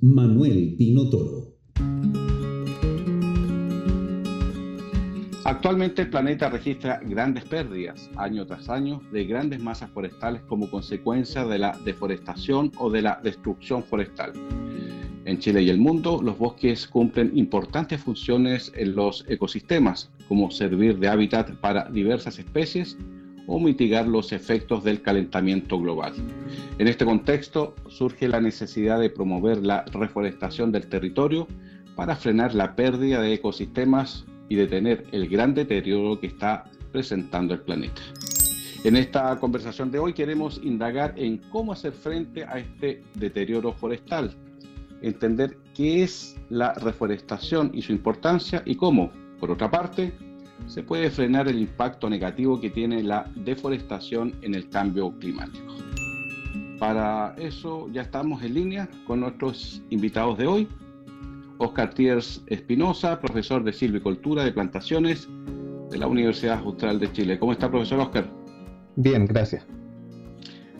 Manuel Pino Toro. Actualmente el planeta registra grandes pérdidas año tras año de grandes masas forestales como consecuencia de la deforestación o de la destrucción forestal. En Chile y el mundo, los bosques cumplen importantes funciones en los ecosistemas, como servir de hábitat para diversas especies o mitigar los efectos del calentamiento global. En este contexto surge la necesidad de promover la reforestación del territorio para frenar la pérdida de ecosistemas y detener el gran deterioro que está presentando el planeta. En esta conversación de hoy queremos indagar en cómo hacer frente a este deterioro forestal, entender qué es la reforestación y su importancia y cómo, por otra parte, se puede frenar el impacto negativo que tiene la deforestación en el cambio climático. Para eso ya estamos en línea con nuestros invitados de hoy. Oscar Tiers Espinosa, profesor de silvicultura de plantaciones de la Universidad Austral de Chile. ¿Cómo está, profesor Oscar? Bien, gracias.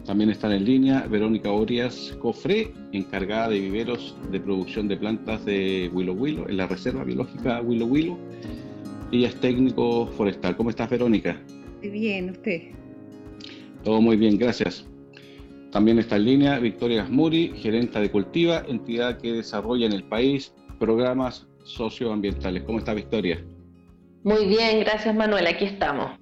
También están en línea Verónica Orias Cofré, encargada de viveros de producción de plantas de Willow Willow, en la Reserva Biológica Willow Willow ella es técnico forestal. ¿Cómo estás, Verónica? Bien, usted. Todo muy bien, gracias. También está en línea Victoria Gasmuri, gerenta de Cultiva, entidad que desarrolla en el país programas socioambientales. ¿Cómo está, Victoria? Muy bien, gracias, Manuel. Aquí estamos.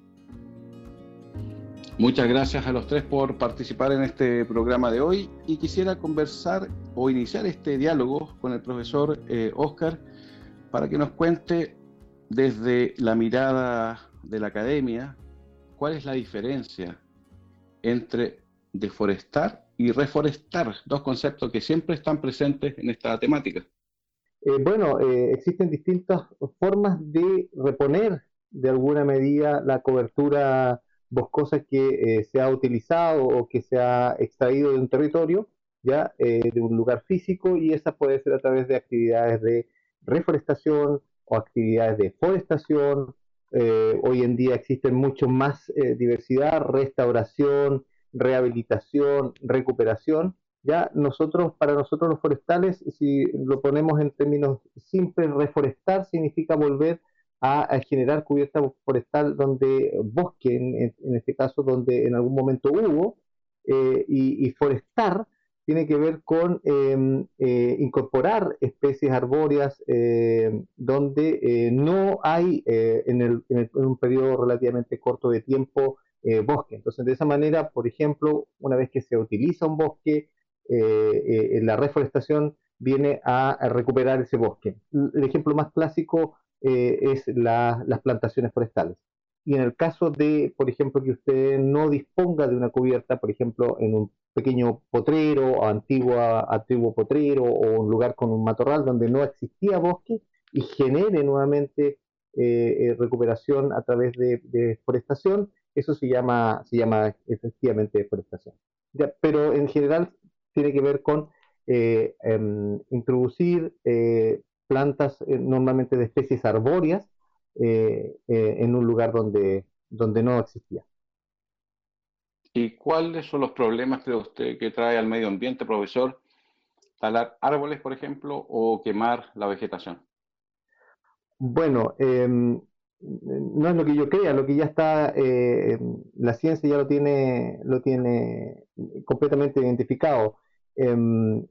Muchas gracias a los tres por participar en este programa de hoy y quisiera conversar o iniciar este diálogo con el profesor eh, Oscar para que nos cuente desde la mirada de la academia, ¿cuál es la diferencia entre deforestar y reforestar? Dos conceptos que siempre están presentes en esta temática. Eh, bueno, eh, existen distintas formas de reponer de alguna medida la cobertura boscosa que eh, se ha utilizado o que se ha extraído de un territorio, ya de un lugar físico, y esa puede ser a través de actividades de reforestación, o actividades de forestación. Eh, hoy en día existen mucho más eh, diversidad, restauración, rehabilitación, recuperación. Ya nosotros, para nosotros los forestales, si lo ponemos en términos simples, reforestar significa volver a, generar cubierta forestal donde bosque, en, este caso, donde en algún momento hubo, eh, y, y, forestar tiene que ver con em, eh, incorporar especies arbóreas em, donde eh, no hay eh, en, un periodo relativamente corto de tiempo bosque. Entonces, de esa manera, por ejemplo, una vez que se utiliza un bosque, la reforestación viene a, recuperar ese bosque. El ejemplo más clásico es las plantaciones forestales. Y en el caso de, por ejemplo, que usted no disponga de una cubierta, por ejemplo, en un pequeño potrero antigua, antiguo potrero o un lugar con un matorral donde no existía bosque y genere nuevamente eh, eh, recuperación a través de, deforestación, eso se llama, se llama efectivamente deforestación. pero en general tiene que ver con eh, em, introducir plantas normalmente de especies arbóreas en un lugar donde, donde no existía. ¿Y cuáles son los problemas que usted que trae al medio ambiente, profesor? Talar árboles, por ejemplo, o quemar la vegetación. Bueno, em, no es lo que yo crea, lo que ya está, eh, la ciencia ya lo tiene, lo tiene completamente identificado. Em,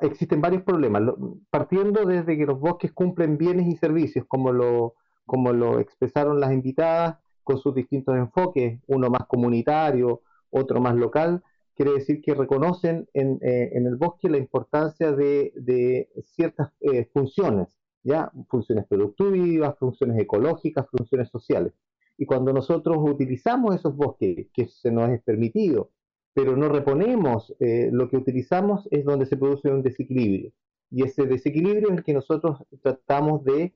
existen varios problemas, partiendo desde que los bosques cumplen bienes y servicios, como lo, como lo expresaron las invitadas, con sus distintos enfoques, uno más comunitario, otro más local, quiere decir que reconocen en, eh, el bosque la importancia de, ciertas eh, funciones, ¿ya? funciones productivas, funciones ecológicas, funciones sociales. Y cuando nosotros utilizamos esos bosques, que se nos es permitido, pero no reponemos eh, lo que utilizamos, es donde se produce un desequilibrio. y ese desequilibrio es el que nosotros tratamos de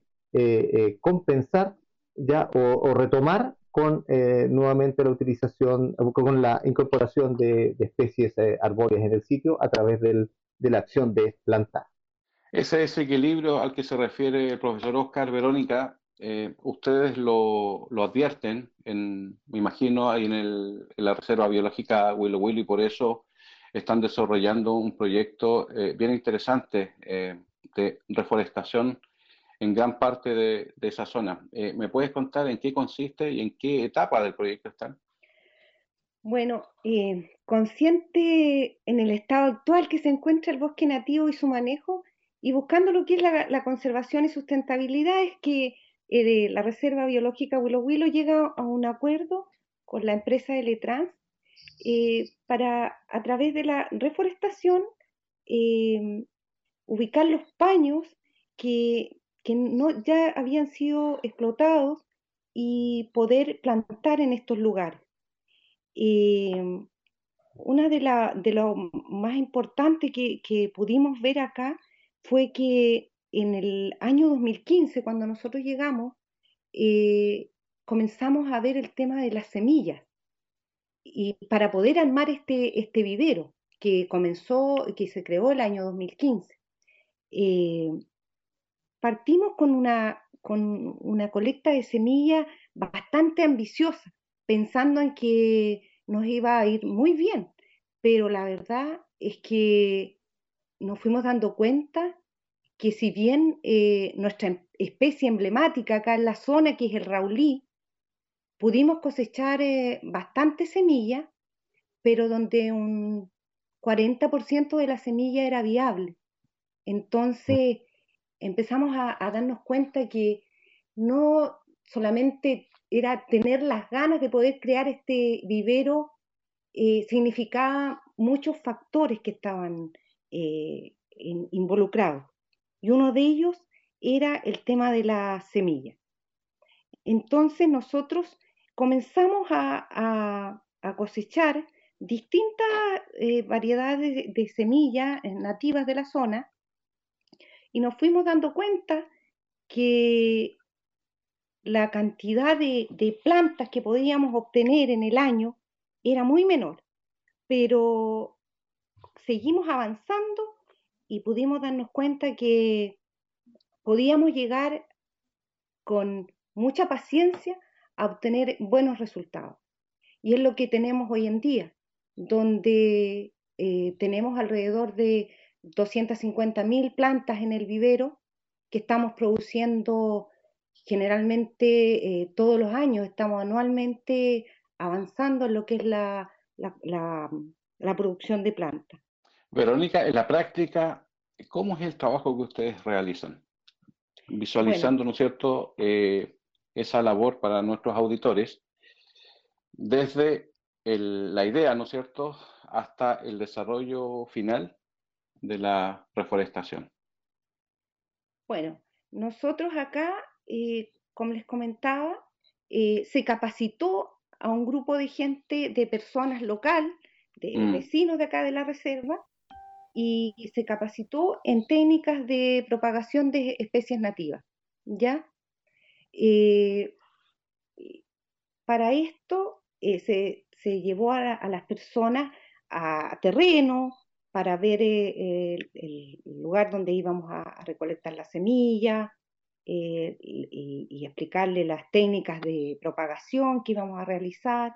compensar ya o, retomar con nuevamente la utilización, con la incorporación de, especies arbóreas en el sitio a través de la acción de plantar. Ese desequilibrio al que se refiere el profesor Oscar Verónica, eh, ustedes lo, advierten, en, me imagino, ahí en, la Reserva Biológica Willow Willow y por eso están desarrollando un proyecto eh, bien interesante eh, de reforestación en gran parte de, esa zona. ¿Me puedes contar en qué consiste y en qué etapa del proyecto están? Bueno, consciente en el estado actual que se encuentra el bosque nativo y su manejo, y buscando lo que es la, conservación y sustentabilidad, es que eh, la Reserva Biológica Willow Willow llega a un acuerdo con la empresa Eletrans eh, para, a través de la reforestación, ubicar los paños que, no, ya habían sido explotados y poder plantar en estos lugares. Em, una de, la, de lo más importante que, que pudimos ver acá fue que en el año 2015, cuando nosotros llegamos, eh, comenzamos a ver el tema de las semillas. Y para poder armar este, este vivero que comenzó, que se creó el año 2015, eh, partimos con una, con una colecta de semillas bastante ambiciosa, pensando en que nos iba a ir muy bien, pero la verdad es que nos fuimos dando cuenta que si bien eh, nuestra especie emblemática acá en la zona, que es el raulí, pudimos cosechar eh, bastante semilla, pero donde un 40% de la semilla era viable. Entonces empezamos a, darnos cuenta que no solamente era tener las ganas de poder crear este vivero, eh, significaba muchos factores que estaban involucrados. Y uno de ellos era el tema de la semilla. Entonces nosotros comenzamos a, cosechar distintas eh, variedades de, semillas eh, nativas de la zona y nos fuimos dando cuenta que la cantidad de, plantas que podíamos obtener en el año era muy menor, pero seguimos avanzando y pudimos darnos cuenta que podíamos llegar con mucha paciencia a obtener buenos resultados. Y es lo que tenemos hoy en día, donde eh, tenemos alrededor de 250.000 plantas en el vivero que estamos produciendo generalmente eh, todos los años, estamos anualmente avanzando en lo que es la, la producción de plantas. Verónica, en la práctica, ¿cómo es el trabajo que ustedes realizan? Visualizando, ¿no es cierto?, eh, esa labor para nuestros auditores, desde la idea, ¿no es cierto?, hasta el desarrollo final de la reforestación. Bueno, nosotros acá, eh, como les comentaba, eh, se capacitó a un grupo de gente, de personas local, de mm. vecinos de acá de la reserva, y se capacitó en técnicas de propagación de especies nativas. ¿ya? Eh, para esto eh, se, llevó a, las personas a, terreno para ver eh, el, lugar donde íbamos a, recolectar la semilla y, y, explicarle las técnicas de propagación que íbamos a realizar.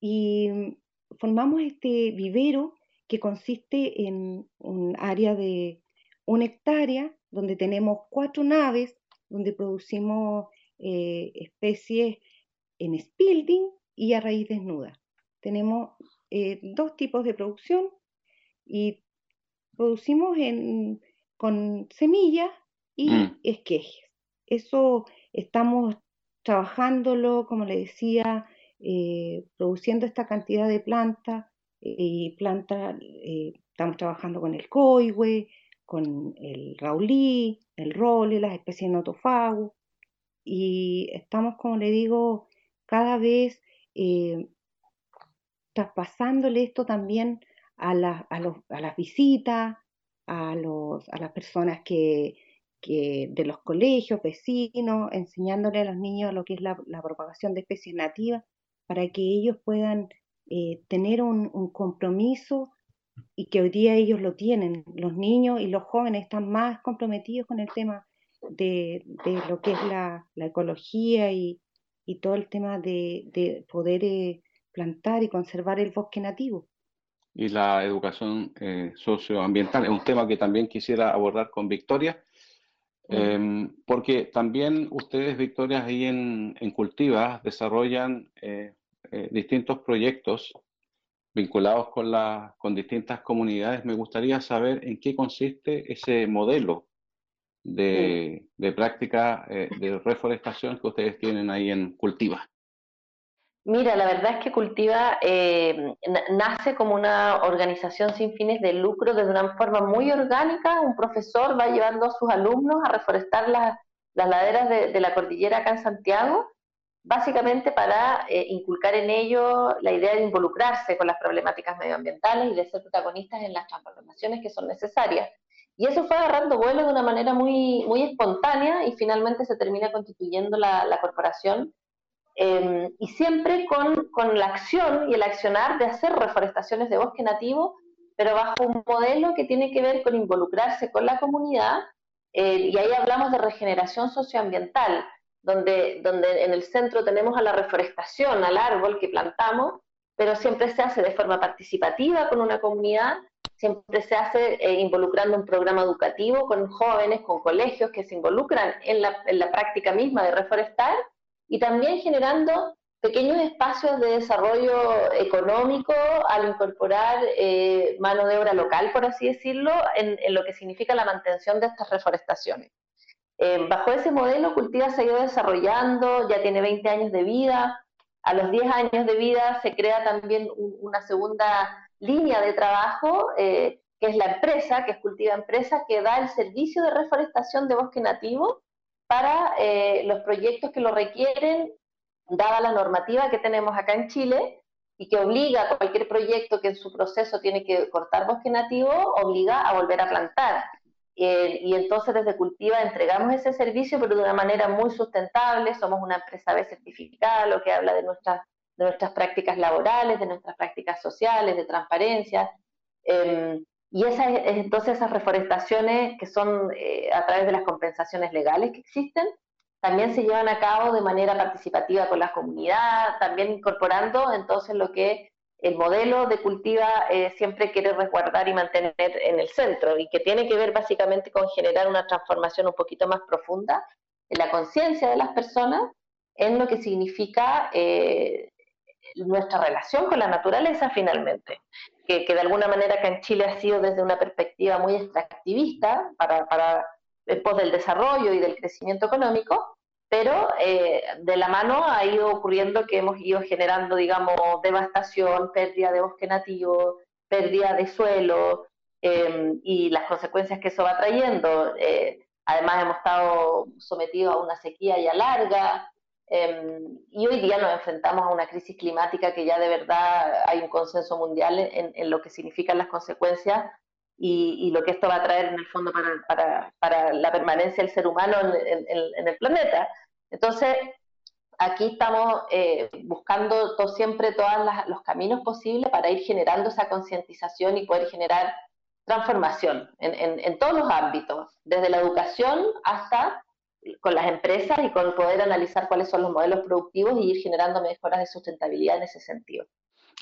Y formamos este vivero que consiste en un área de una hectárea donde tenemos cuatro naves donde producimos eh, especies en spilding y a raíz desnuda. Tenemos eh, dos tipos de producción y producimos con semillas y mm. esquejes. Eso estamos trabajándolo, como le decía, eh, produciendo esta cantidad de plantas y planta, eh, estamos trabajando con el coihue, con el raulí, el role, las especies notofagus, y estamos, como le digo, cada vez eh, traspasándole esto también a, a, las visitas, a, los, a las personas que, de los colegios, vecinos, enseñándole a los niños lo que es la, propagación de especies nativas, para que ellos puedan eh, tener un, compromiso y que hoy día ellos lo tienen. Los niños y los jóvenes están más comprometidos con el tema de, lo que es la, ecología y, todo el tema de, poder eh, plantar y conservar el bosque nativo. Y la educación eh, socioambiental es un tema que también quisiera abordar con Victoria. Em, porque también ustedes, Victoria, ahí en, en Cultiva desarrollan eh, eh, distintos proyectos vinculados con, la, con distintas comunidades. Me gustaría saber en qué consiste ese modelo de, de práctica eh, de reforestación que ustedes tienen ahí en Cultiva. Mira, la verdad es que Cultiva eh, nace como una organización sin fines de lucro de una forma muy orgánica. Un profesor va llevando a sus alumnos a reforestar las, laderas de, la cordillera acá en Santiago, básicamente para eh, inculcar en ellos la idea de involucrarse con las problemáticas medioambientales y de ser protagonistas en las transformaciones que son necesarias. Y eso fue agarrando vuelo de una manera muy, muy espontánea y finalmente se termina constituyendo la, la corporación Em, y siempre con, con, la acción y el accionar de hacer reforestaciones de bosque nativo, pero bajo un modelo que tiene que ver con involucrarse con la comunidad, eh, y ahí hablamos de regeneración socioambiental, donde, donde en el centro tenemos a la reforestación, al árbol que plantamos, pero siempre se hace de forma participativa con una comunidad, siempre se hace eh, involucrando un programa educativo con jóvenes, con colegios que se involucran en la, en la práctica misma de reforestar, y también generando pequeños espacios de desarrollo económico al incorporar eh, mano de obra local, por así decirlo, en, lo que significa la mantención de estas reforestaciones. Eh, bajo ese modelo, Cultiva se ha ido desarrollando, ya tiene 20 años de vida. A los 10 años de vida se crea también una segunda línea de trabajo, eh, que es la empresa, que es Cultiva Empresa, que da el servicio de reforestación de bosque nativo para eh, los proyectos que lo requieren, dada la normativa que tenemos acá en Chile y que obliga a cualquier proyecto que en su proceso tiene que cortar bosque nativo, obliga a volver a plantar. Eh, y entonces desde Cultiva entregamos ese servicio, pero de una manera muy sustentable. Somos una empresa B certificada, lo que habla de nuestras, de nuestras prácticas laborales, de nuestras prácticas sociales, de transparencia. Em, y esas, entonces esas reforestaciones que son eh, a través de las compensaciones legales que existen, también se llevan a cabo de manera participativa con la comunidad, también incorporando entonces lo que el modelo de cultiva eh, siempre quiere resguardar y mantener en el centro y que tiene que ver básicamente con generar una transformación un poquito más profunda en la conciencia de las personas en lo que significa eh, nuestra relación con la naturaleza finalmente que, de alguna manera acá en Chile ha sido desde una perspectiva muy extractivista para, para después del desarrollo y del crecimiento económico, pero eh, de la mano ha ido ocurriendo que hemos ido generando, digamos, devastación, pérdida de bosque nativo, pérdida de suelo em, y las consecuencias que eso va trayendo. Eh, además hemos estado sometidos a una sequía ya larga, Em, y hoy día nos enfrentamos a una crisis climática que ya de verdad hay un consenso mundial en, lo que significan las consecuencias y, lo que esto va a traer en el fondo para, para, para la permanencia del ser humano en, en, el planeta. Entonces, aquí estamos eh, buscando todo, siempre todos los caminos posibles para ir generando esa concientización y poder generar transformación en todos los ámbitos, desde la educación hasta con las empresas y con poder analizar cuáles son los modelos productivos y ir generando mejoras de sustentabilidad en ese sentido.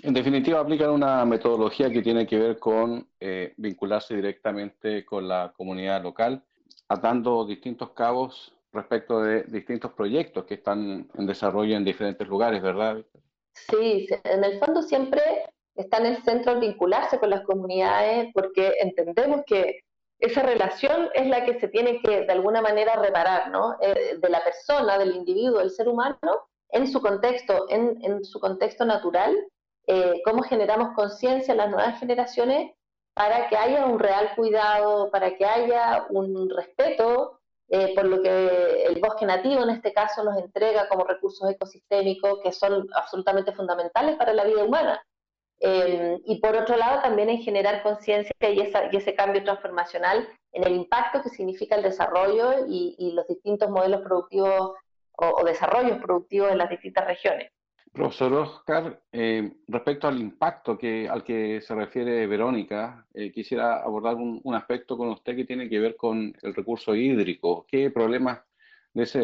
En definitiva, aplican una metodología que tiene que ver con eh, vincularse directamente con la comunidad local, atando distintos cabos respecto de distintos proyectos que están en desarrollo en diferentes lugares, ¿verdad? Sí, en el fondo siempre está en el centro el vincularse con las comunidades porque entendemos que esa relación es la que se tiene que de alguna manera reparar, ¿no? Eh, de la persona, del individuo, del ser humano, en su contexto, en, su contexto natural, eh, cómo generamos conciencia en las nuevas generaciones para que haya un real cuidado, para que haya un respeto eh, por lo que el bosque nativo en este caso nos entrega como recursos ecosistémicos que son absolutamente fundamentales para la vida humana. Em, y por otro lado, también en generar conciencia y, ese cambio transformacional en el impacto que significa el desarrollo y, los distintos modelos productivos o, desarrollos productivos en las distintas regiones. Profesor Oscar, eh, respecto al impacto al que se refiere Verónica, eh, quisiera abordar un, aspecto con usted que tiene que ver con el recurso hídrico. ¿Qué problemas de ese,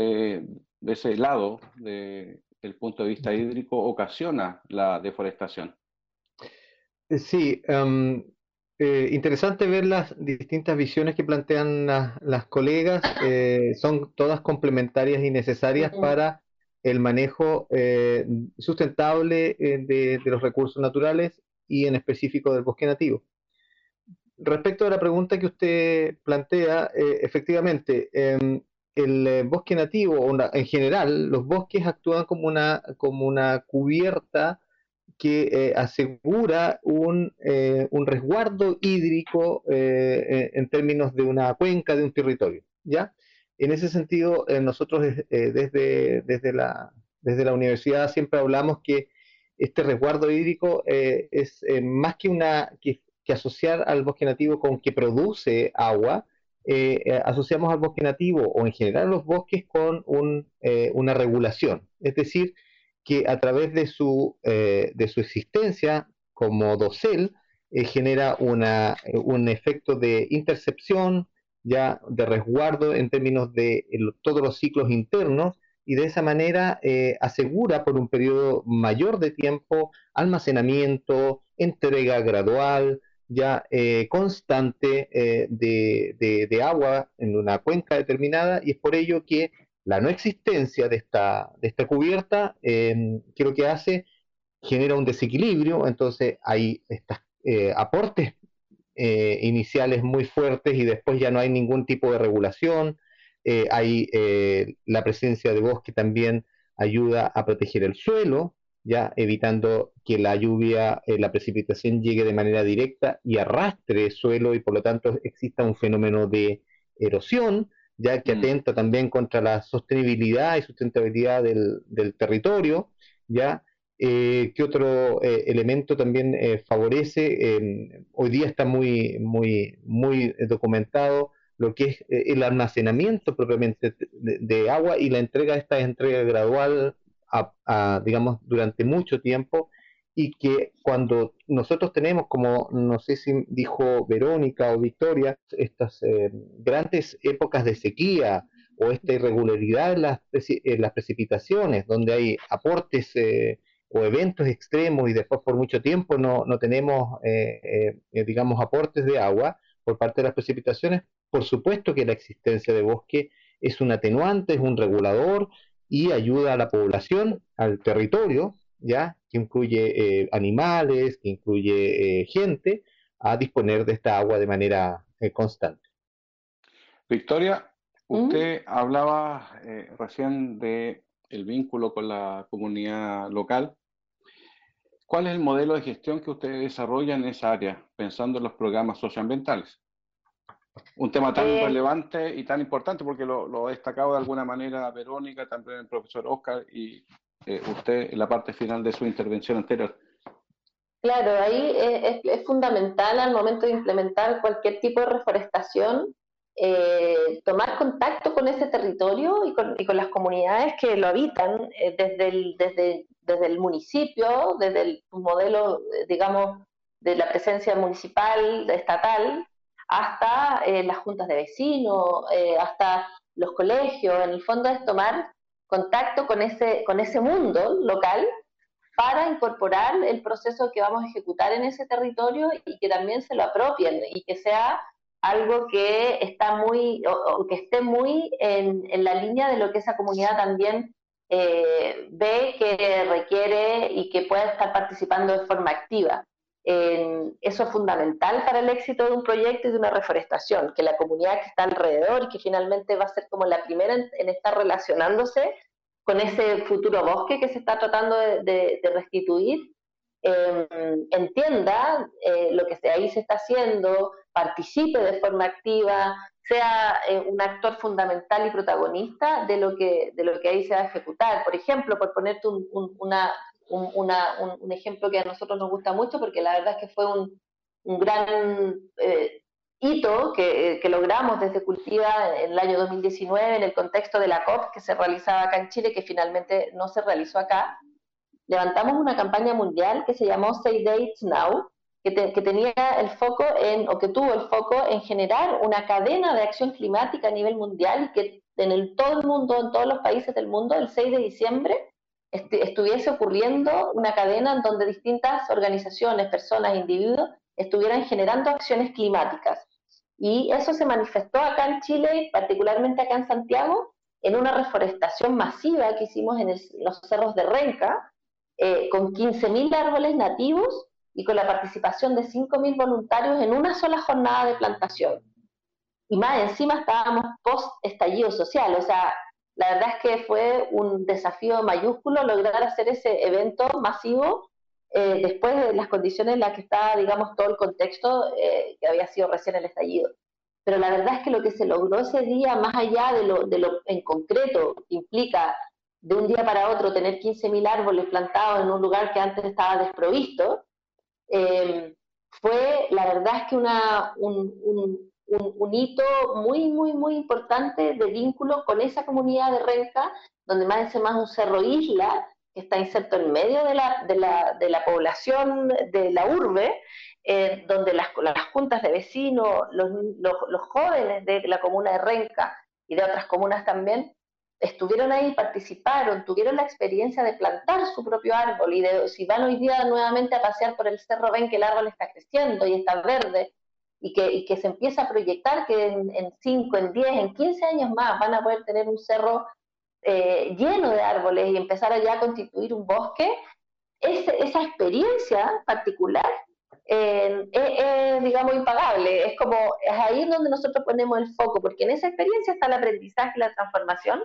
de ese lado, desde el punto de vista hídrico, ocasiona la deforestación? Eh, sí, em, eh, interesante ver las distintas visiones que plantean las, colegas. Eh, son todas complementarias y necesarias para el manejo sustentable de, los recursos naturales y en específico del bosque nativo. Respecto a la pregunta que usted plantea, efectivamente, em, el bosque nativo, o en general, los bosques actúan como una, como una cubierta que eh, asegura un, eh, un, resguardo hídrico eh, en términos de una cuenca, de un territorio. ¿ya? En ese sentido, nosotros desde, desde, la, desde la universidad siempre hablamos que este resguardo hídrico es más que, una, que, asociar al bosque nativo con que produce agua, asociamos al bosque nativo o en general los bosques con un, una regulación. Es decir, que a través de su, eh, de su existencia como dosel eh, genera una, eh, un efecto de intercepción, ya de resguardo en términos de todos los ciclos internos y de esa manera asegura por un periodo mayor de tiempo almacenamiento, entrega gradual, ya constante de, de, agua en una cuenca determinada y es por ello que la no existencia de esta, de esta cubierta, eh, ¿qué lo que hace? Genera un desequilibrio, entonces hay estos eh, aportes eh, iniciales muy fuertes y después ya no hay ningún tipo de regulación, eh, hay la presencia de bosque también ayuda a proteger el suelo, ya evitando que la lluvia, la precipitación llegue de manera directa y arrastre el suelo y por lo tanto exista un fenómeno de erosión, ya que mm. atenta también contra la sostenibilidad y sustentabilidad del, territorio, ya eh, ¿Qué otro eh, elemento también eh, favorece? hoy día está muy, muy, muy documentado lo que es el almacenamiento propiamente de, agua y la entrega, esta entrega gradual, a, digamos, durante mucho tiempo y que cuando nosotros tenemos, como no sé si dijo Verónica o Victoria, estas eh, grandes épocas de sequía o esta irregularidad en las, las precipitaciones, donde hay aportes eh, o eventos extremos y después por mucho tiempo no, no tenemos, eh, digamos, aportes de agua por parte de las precipitaciones, por supuesto que la existencia de bosque es un atenuante, es un regulador y ayuda a la población, al territorio, ¿ya? que incluye eh, animales, que incluye eh, gente, a disponer de esta agua de manera eh, constante. Victoria, ¿Mm? usted hablaba recién de el vínculo con la comunidad local. ¿Cuál es el modelo de gestión que usted desarrolla en esa área, pensando en los programas socioambientales? Un tema tan relevante y tan importante, porque lo, lo ha destacado de alguna manera Verónica, también el profesor Oscar y eh, usted en la parte final de su intervención anterior. Claro, ahí es, fundamental al momento de implementar cualquier tipo de reforestación eh, tomar contacto con ese territorio y con, las comunidades que lo habitan eh, desde, el, desde, desde el municipio, desde el modelo, digamos, de la presencia municipal, estatal, hasta las juntas de vecinos, hasta los colegios. En el fondo es tomar contacto con ese, con ese mundo local para incorporar el proceso que vamos a ejecutar en ese territorio y que también se lo apropien y que sea algo que está muy o, que esté muy en, la línea de lo que esa comunidad también eh, ve que requiere y que pueda estar participando de forma activa. eso es fundamental para el éxito de un proyecto y de una reforestación, que la comunidad que está alrededor que finalmente va a ser como la primera en estar relacionándose, con ese futuro bosque que se está tratando de, restituir, em, entienda eh, lo que ahí se está haciendo, participe de forma activa, sea eh, un actor fundamental y protagonista de lo, que, de lo que ahí se va a ejecutar. Por ejemplo, por ponerte una, un, ejemplo que a nosotros nos gusta mucho porque la verdad es que fue un, gran eh, hito que, que, logramos desde Cultiva en el año 2019 en el contexto de la COP que se realizaba acá en Chile, que finalmente no se realizó acá. Levantamos una campaña mundial que se llamó Say Dates Now, que, tenía el foco en, o que tuvo el foco en generar una cadena de acción climática a nivel mundial y que en el, todo el mundo, en todos los países del mundo, el 6 de diciembre, estuviese ocurriendo una cadena en donde distintas organizaciones, personas, individuos estuvieran generando acciones climáticas. Y eso se manifestó acá en Chile, particularmente acá en Santiago, en una reforestación masiva que hicimos en los cerros de Renca, eh, con 15.000 árboles nativos y con la participación de 5.000 voluntarios en una sola jornada de plantación. Y más encima estábamos post estallido social, o sea, la verdad es que fue un desafío mayúsculo lograr hacer ese evento masivo eh, después de las condiciones en las que estaba, digamos, todo el contexto eh, que había sido recién el estallido. Pero la verdad es que lo que se logró ese día, más allá de lo, de lo en concreto que implica de un día para otro tener 15.000 árboles plantados en un lugar que antes estaba desprovisto, eh, fue, la verdad es que una, un, un, hito muy, muy, muy importante de vínculo con esa comunidad de Renca, donde más es más un cerro isla, que está inserto en medio de la, de la, de la población de la urbe, eh, donde las, las, juntas de vecinos, los, los, jóvenes de la comuna de Renca y de otras comunas también, estuvieron ahí, participaron, tuvieron la experiencia de plantar su propio árbol y de si van hoy día nuevamente a pasear por el cerro ven que el árbol está creciendo y está verde y que, que se empieza a proyectar que en 5, en 10, en 15 años más van a poder tener un cerro eh, lleno de árboles y empezar allá a constituir un bosque, esa experiencia particular eh, es, digamos, impagable. Es como, es ahí donde nosotros ponemos el foco, porque en esa experiencia está el aprendizaje y la transformación,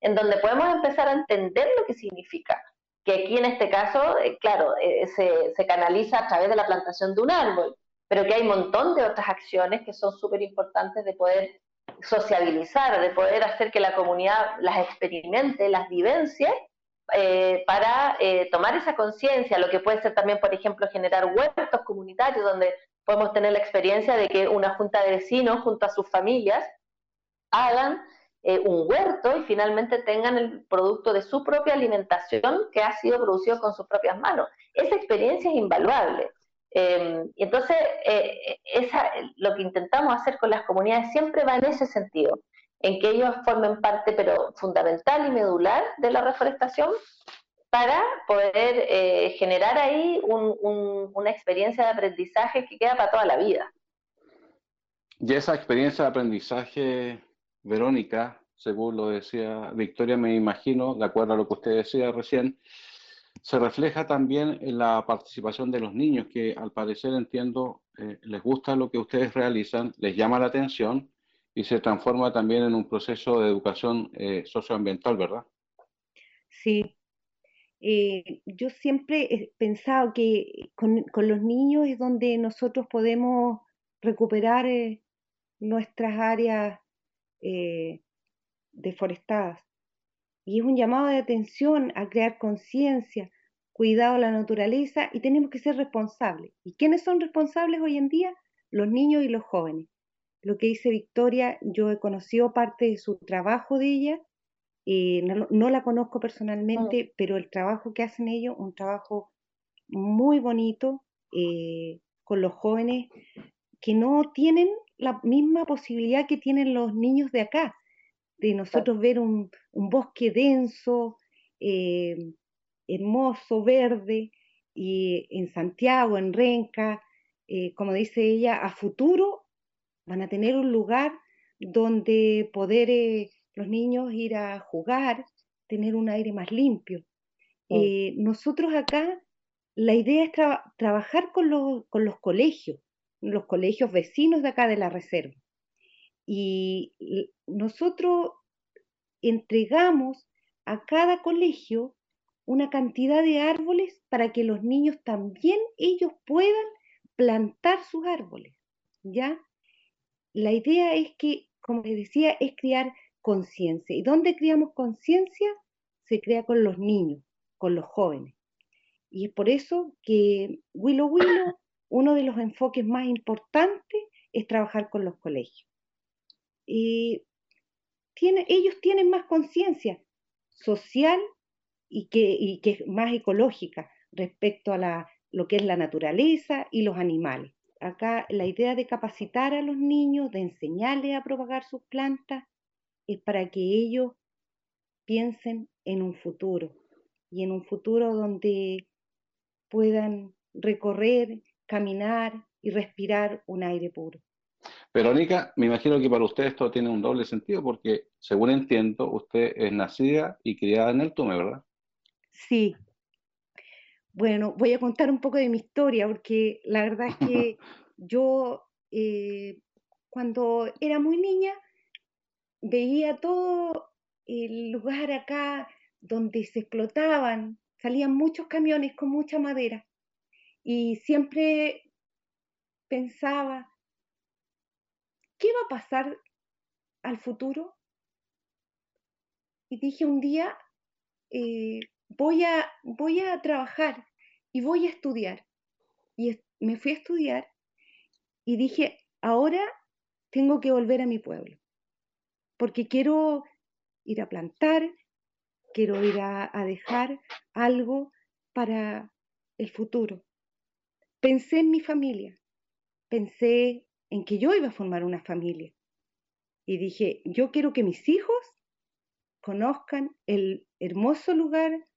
en donde podemos empezar a entender lo que significa. Que aquí en este caso, eh, claro, se, se canaliza a través de la plantación de un árbol, pero que hay un montón de otras acciones que son súper importantes de poder sociabilizar, de poder hacer que la comunidad las experimente, las vivencie, eh, para eh, tomar esa conciencia, lo que puede ser también, por ejemplo, generar huertos comunitarios donde podemos tener la experiencia de que una junta de vecinos junto a sus familias hagan eh, un huerto y finalmente tengan el producto de su propia alimentación que ha sido producido con sus propias manos. Esa experiencia es invaluable. Em, y entonces, eh, esa, lo que intentamos hacer con las comunidades siempre va en ese sentido, en que ellos formen parte, pero fundamental y medular de la reforestación, para poder eh, generar ahí una experiencia de aprendizaje que queda para toda la vida. Y esa experiencia de aprendizaje, Verónica, según lo decía Victoria, me imagino, de acuerdo a lo que usted decía recién, se refleja también en la participación de los niños, que al parecer entiendo eh, les gusta lo que ustedes realizan, les llama la atención y se transforma también en un proceso de educación eh, socioambiental, ¿verdad? Sí. Eh, yo siempre he pensado que con, los niños es donde nosotros podemos recuperar nuestras áreas deforestadas y es un llamado de atención a crear conciencia, cuidado a la naturaleza y tenemos que ser responsables. ¿Y quiénes son responsables hoy en día? Los niños y los jóvenes. Lo que dice Victoria, yo he conocido parte de su trabajo de ella, eh, no, la conozco personalmente, pero el trabajo que hacen ellos, un trabajo muy bonito eh, con los jóvenes que no tienen la misma posibilidad que tienen los niños de acá de nosotros ver un, bosque denso, eh, hermoso, verde, y en Santiago, en Renca, eh, como dice ella, a futuro van a tener un lugar donde poder eh, los niños ir a jugar, tener un aire más limpio. nosotros acá, la idea es trabajar con los, con los colegios, los colegios vecinos de acá de la reserva. Y nosotros entregamos a cada colegio una cantidad de árboles para que los niños también ellos puedan plantar sus árboles, ¿ya? La idea es que, como les decía, es crear conciencia. ¿Y dónde creamos conciencia? Se crea con los niños, con los jóvenes. Y es por eso que Willow Willow, uno de los enfoques más importantes es trabajar con los colegios. Ellos tienen más conciencia social y que, y que es más ecológica respecto a la, lo que es la naturaleza y los animales. Acá la idea de capacitar a los niños, de enseñarles a propagar sus plantas, es para que ellos piensen en un futuro y en un futuro donde puedan recorrer, caminar y respirar un aire puro. Verónica, me imagino que para usted esto tiene un doble sentido porque, según entiendo, usted es nacida y criada en el Tume, ¿verdad? Sí. Bueno, voy a contar un poco de mi historia porque la verdad es que yo eh, cuando era muy niña veía todo el lugar acá donde se explotaban, salían muchos camiones con mucha madera y siempre pensaba, ¿qué va a pasar al futuro? Y dije un día, eh, voy, a, voy a trabajar y voy a estudiar. Y me fui a estudiar y dije, ahora tengo que volver a mi pueblo, porque quiero ir a plantar, quiero ir a, a dejar algo para el futuro. Pensé en mi familia, pensé en que yo iba a formar una familia. Y dije, yo quiero que mis hijos conozcan el hermoso lugar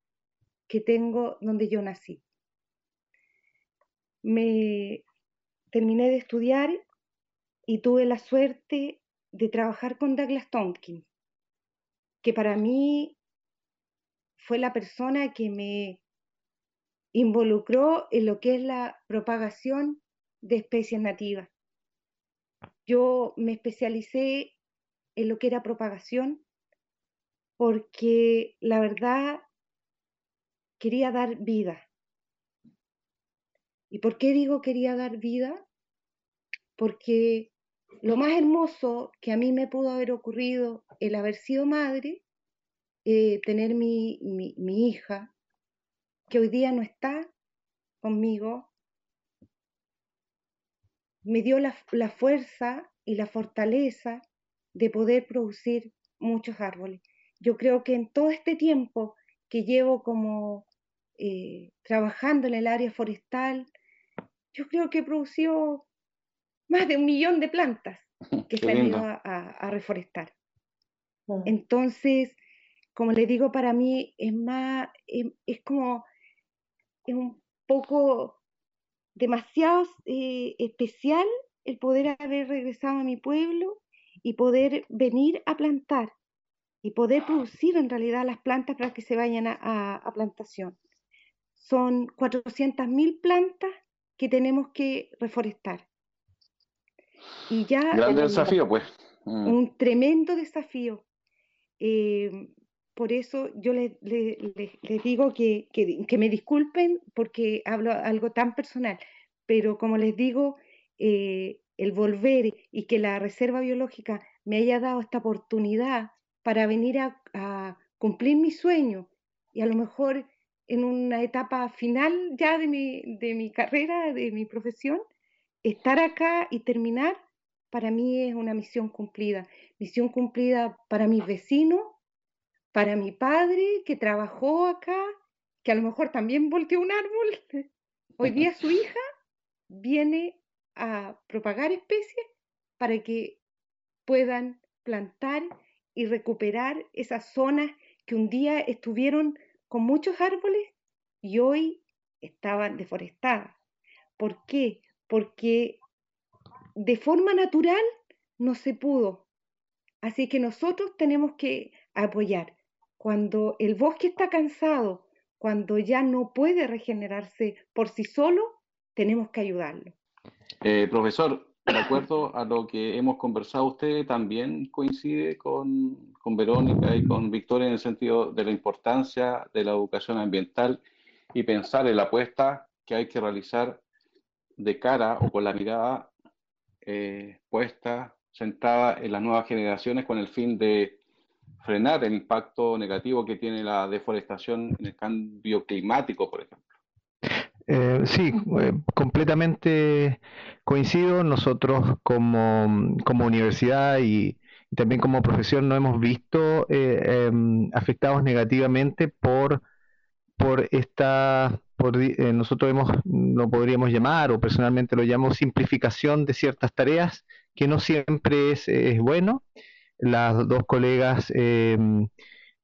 que tengo donde yo nací. Me terminé de estudiar y tuve la suerte de trabajar con Douglas Tompkins, que para mí fue la persona que me involucró en lo que es la propagación de especies nativas. Yo me especialicé en lo que era propagación porque la verdad quería dar vida. ¿Y por qué digo quería dar vida? Porque lo más hermoso que a mí me pudo haber ocurrido el haber sido madre, eh, tener mi, mi, hija, que hoy día no está conmigo, me dio la, fuerza y la fortaleza de poder producir muchos árboles. Yo creo que en todo este tiempo que llevo como eh, trabajando en el área forestal, yo creo que he producido más de un millón de plantas que se han ido a, reforestar. Entonces, como le digo, para mí es más, es, es como, es un poco demasiado eh, especial el poder haber regresado a mi pueblo y poder venir a plantar y poder producir en realidad las plantas para que se vayan a, plantación. Son 400.000 plantas que tenemos que reforestar. Y ya... Grande desafío, pues. Mm. Un tremendo desafío. Eh, por eso yo les, digo que, me disculpen porque hablo algo tan personal, pero como les digo, eh, el volver y que la Reserva Biológica me haya dado esta oportunidad para venir a, cumplir mi sueño y a lo mejor en una etapa final ya de mi, de mi carrera, de mi profesión, estar acá y terminar, para mí es una misión cumplida. Misión cumplida para mis vecinos, para mi padre que trabajó acá, que a lo mejor también volteó un árbol, hoy día su hija viene a propagar especies para que puedan plantar y recuperar esas zonas que un día estuvieron con muchos árboles y hoy estaban deforestadas. ¿Por qué? Porque de forma natural no se pudo. Así que nosotros tenemos que apoyar. Cuando el bosque está cansado, cuando ya no puede regenerarse por sí solo, tenemos que ayudarlo. Eh, profesor, de acuerdo a lo que hemos conversado, usted también coincide con, con, Verónica y con Victoria en el sentido de la importancia de la educación ambiental y pensar en la apuesta que hay que realizar de cara o con la mirada eh, puesta, centrada en las nuevas generaciones con el fin de frenar el impacto negativo que tiene la deforestación en el cambio climático, por ejemplo. Eh, sí, eh, completamente coincido. Nosotros como, universidad y, también como profesión no hemos visto eh, em, afectados negativamente por, por esta, por, nosotros hemos, lo podríamos llamar, o personalmente lo llamo simplificación de ciertas tareas, que no siempre es bueno. Las dos colegas em,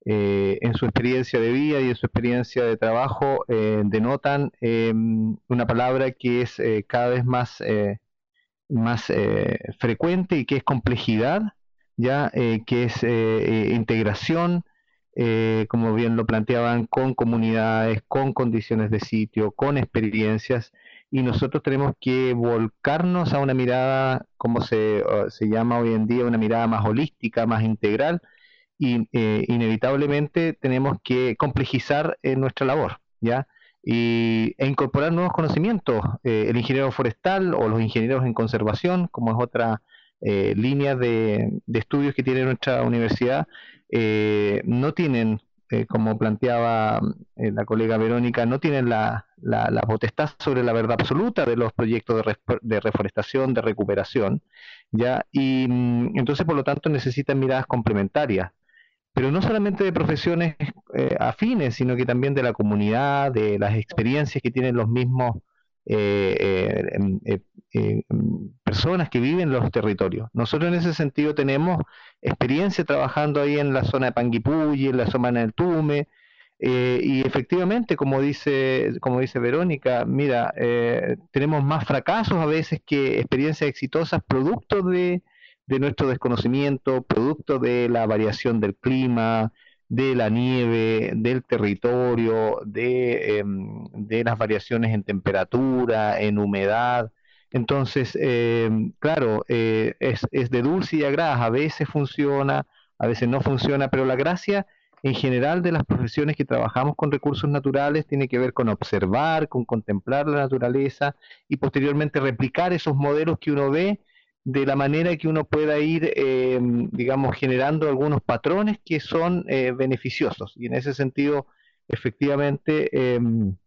eh, en su experiencia de vida y en su experiencia de trabajo eh, denotan em, una palabra que es eh, cada vez más, más frecuente y que es complejidad, ya que es integración, como bien lo planteaban, con comunidades, con condiciones de sitio, con experiencias, y nosotros tenemos que volcarnos a una mirada, como se, se llama hoy en día, una mirada más holística, más integral, y eh, inevitablemente tenemos que complejizar eh, nuestra labor, ¿ya? Y, e incorporar nuevos conocimientos. Eh, el ingeniero forestal o los ingenieros en conservación, como es otra línea de, estudios que tiene nuestra universidad, no tienen, como planteaba la colega Verónica, no tienen la, la, potestad sobre la verdad absoluta de los proyectos de, de reforestación, de recuperación, ¿ya? Y mm, entonces, por lo tanto, necesitan miradas complementarias pero no solamente de profesiones eh, afines, sino que también de la comunidad, de las experiencias que tienen los mismos eh, eh, personas que viven en los territorios. Nosotros en ese sentido tenemos experiencia trabajando ahí en la zona de Panguipulli, en la zona del Tume, y efectivamente, como dice, como dice Verónica, mira, tenemos más fracasos a veces que experiencias exitosas producto de de nuestro desconocimiento, producto de la variación del clima, de la nieve, del territorio, de, em, las variaciones en temperatura, en humedad. Entonces, em, claro, eh, es, es, de dulce y agrada, a veces funciona, a veces no funciona, pero la gracia en general de las profesiones que trabajamos con recursos naturales tiene que ver con observar, con contemplar la naturaleza y posteriormente replicar esos modelos que uno ve de la manera que uno pueda ir, eh, digamos, generando algunos patrones que son eh, beneficiosos. Y en ese sentido, efectivamente, em,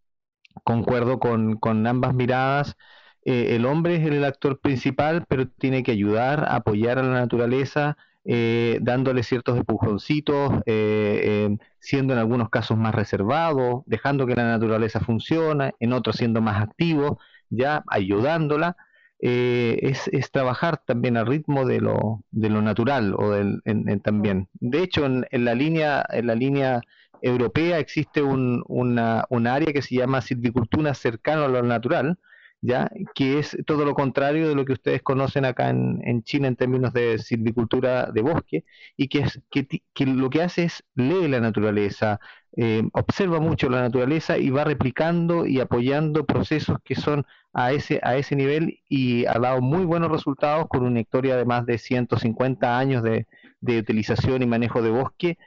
concuerdo con, ambas miradas. Eh, el hombre es el actor principal, pero tiene que ayudar, apoyar a la naturaleza, dándole ciertos empujoncitos, em, siendo en algunos casos más reservado, dejando que la naturaleza funcione, en otros siendo más activo, ya ayudándola eh, es, trabajar también al ritmo de lo, de lo natural o del, también. De hecho, en, la línea, en la línea europea existe un, una, área que se llama silvicultura cercano a lo natural, ya que es todo lo contrario de lo que ustedes conocen acá en, en China en términos de silvicultura de bosque, y que, es, que, que lo que hace es lee la naturaleza, eh, observa mucho la naturaleza y va replicando y apoyando procesos que son a ese, a ese nivel y ha dado muy buenos resultados con una historia de más de 150 años de, de utilización y manejo de bosque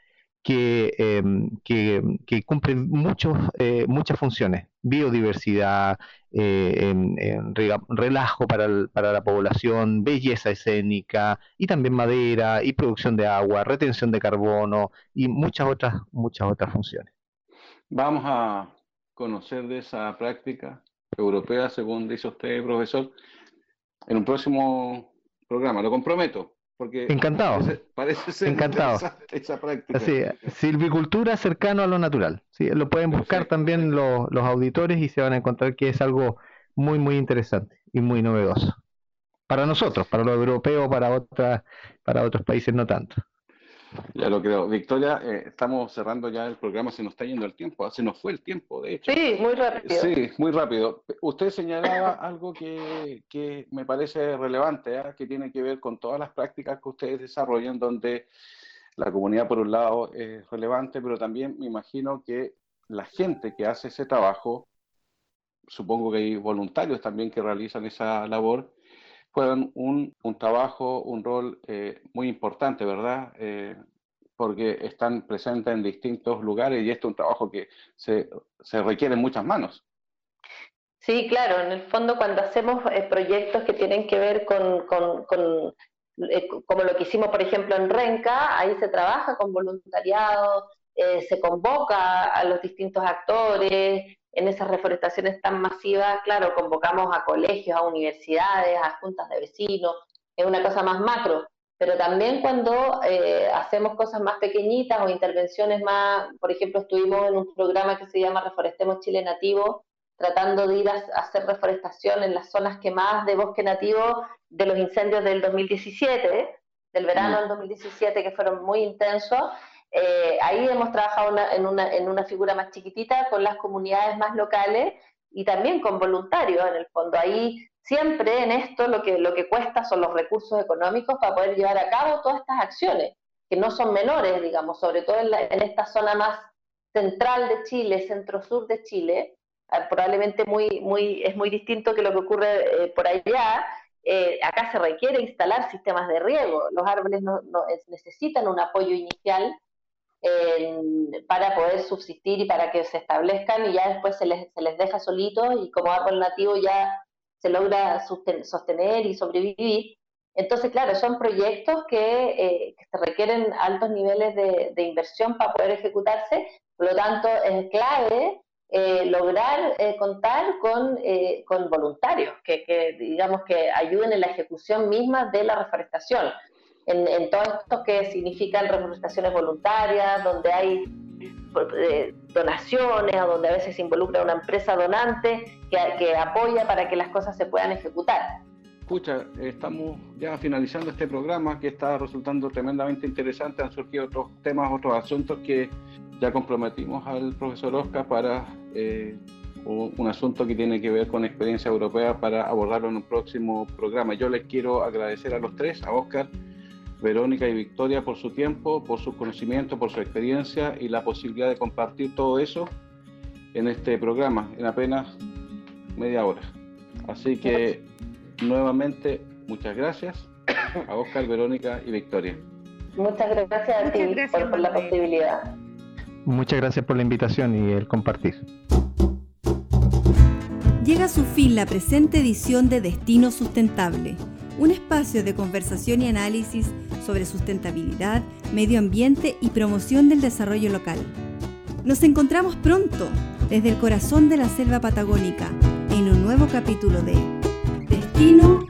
que, em, que, cumple eh, muchas funciones, biodiversidad, eh, relajo para, para, la población, belleza escénica y también madera y producción de agua, retención de carbono y muchas otras, muchas otras funciones. Vamos a conocer de esa práctica europea, según dice usted, profesor, en un próximo programa, lo comprometo. Porque Encantado. Parece, ser Encantado. esa práctica. silvicultura cercano a lo natural. Sí, lo pueden buscar también los, los auditores y se van a encontrar que es algo muy, muy interesante y muy novedoso. Para nosotros, para los europeos, para, otras, para otros países no tanto. Ya lo creo. Victoria, eh, estamos cerrando ya el programa, se nos está yendo el tiempo, se nos fue el tiempo, de hecho. Sí, muy rápido. Sí, muy rápido. Usted señalaba algo que, que me parece relevante, ¿ah? que tiene que ver con todas las prácticas que ustedes desarrollan, donde la comunidad, por un lado, es relevante, pero también me imagino que la gente que hace ese trabajo, supongo que hay voluntarios también que realizan esa labor, juegan un, un trabajo, un rol eh, muy importante, ¿verdad? Eh, porque están presentes en distintos lugares y esto es un trabajo que se, se requiere en muchas manos. Sí, claro, en el fondo cuando hacemos eh, proyectos que tienen que ver con, con como lo que hicimos, por ejemplo, en Renca, ahí se trabaja con voluntariado, se convoca a los distintos actores, en esas reforestaciones tan masivas, claro, convocamos a colegios, a universidades, a juntas de vecinos, es una cosa más macro, pero también cuando eh, hacemos cosas más pequeñitas o intervenciones más, por ejemplo, estuvimos en un programa que se llama Reforestemos Chile Nativo, tratando de ir a, hacer reforestación en las zonas que más de bosque nativo de los incendios del 2017, del verano mm. del 2017, que fueron muy intensos. Eh, ahí hemos trabajado en, una, en una figura más chiquitita con las comunidades más locales y también con voluntarios en el fondo. Ahí siempre en esto lo que, lo que cuesta son los recursos económicos para poder llevar a cabo todas estas acciones, que no son menores, digamos, sobre todo en, esta zona más central de Chile, centro-sur de Chile, ah, probablemente muy, muy, es muy distinto que lo que ocurre eh, por allá. Eh, acá se requiere instalar sistemas de riego. Los árboles no, necesitan un apoyo inicial para poder subsistir y para que se establezcan y ya después se les, se les deja solitos y como árbol nativo ya se logra sostener y sobrevivir. Entonces, claro, son proyectos que, eh, se requieren altos niveles de, inversión para poder ejecutarse, por lo tanto es clave eh, lograr eh, contar con, con voluntarios que, que, digamos, que ayuden en la ejecución misma de la reforestación. En, en todo esto que significan reforestaciones voluntarias, donde hay donaciones o donde a veces se involucra una empresa donante que, apoya para que las cosas se puedan ejecutar. Escucha, estamos ya finalizando este programa que está resultando tremendamente interesante. Han surgido otros temas, otros asuntos que ya comprometimos al profesor Oscar para eh, un asunto que tiene que ver con experiencia europea para abordarlo en un próximo programa. Yo les quiero agradecer a los tres, a Oscar, Verónica y Victoria por su tiempo, por su conocimiento, por su experiencia y la posibilidad de compartir todo eso en este programa en apenas media hora. Así que nuevamente muchas gracias a Oscar, Verónica y Victoria. Muchas gracias a ti por, la posibilidad. Muchas gracias por la invitación y el compartir. Llega a su fin la presente edición de Destino Sustentable, un espacio de conversación y análisis sobre sustentabilidad, medio ambiente y promoción del desarrollo local. Nos encontramos pronto desde el corazón de la selva patagónica en un nuevo capítulo de Destino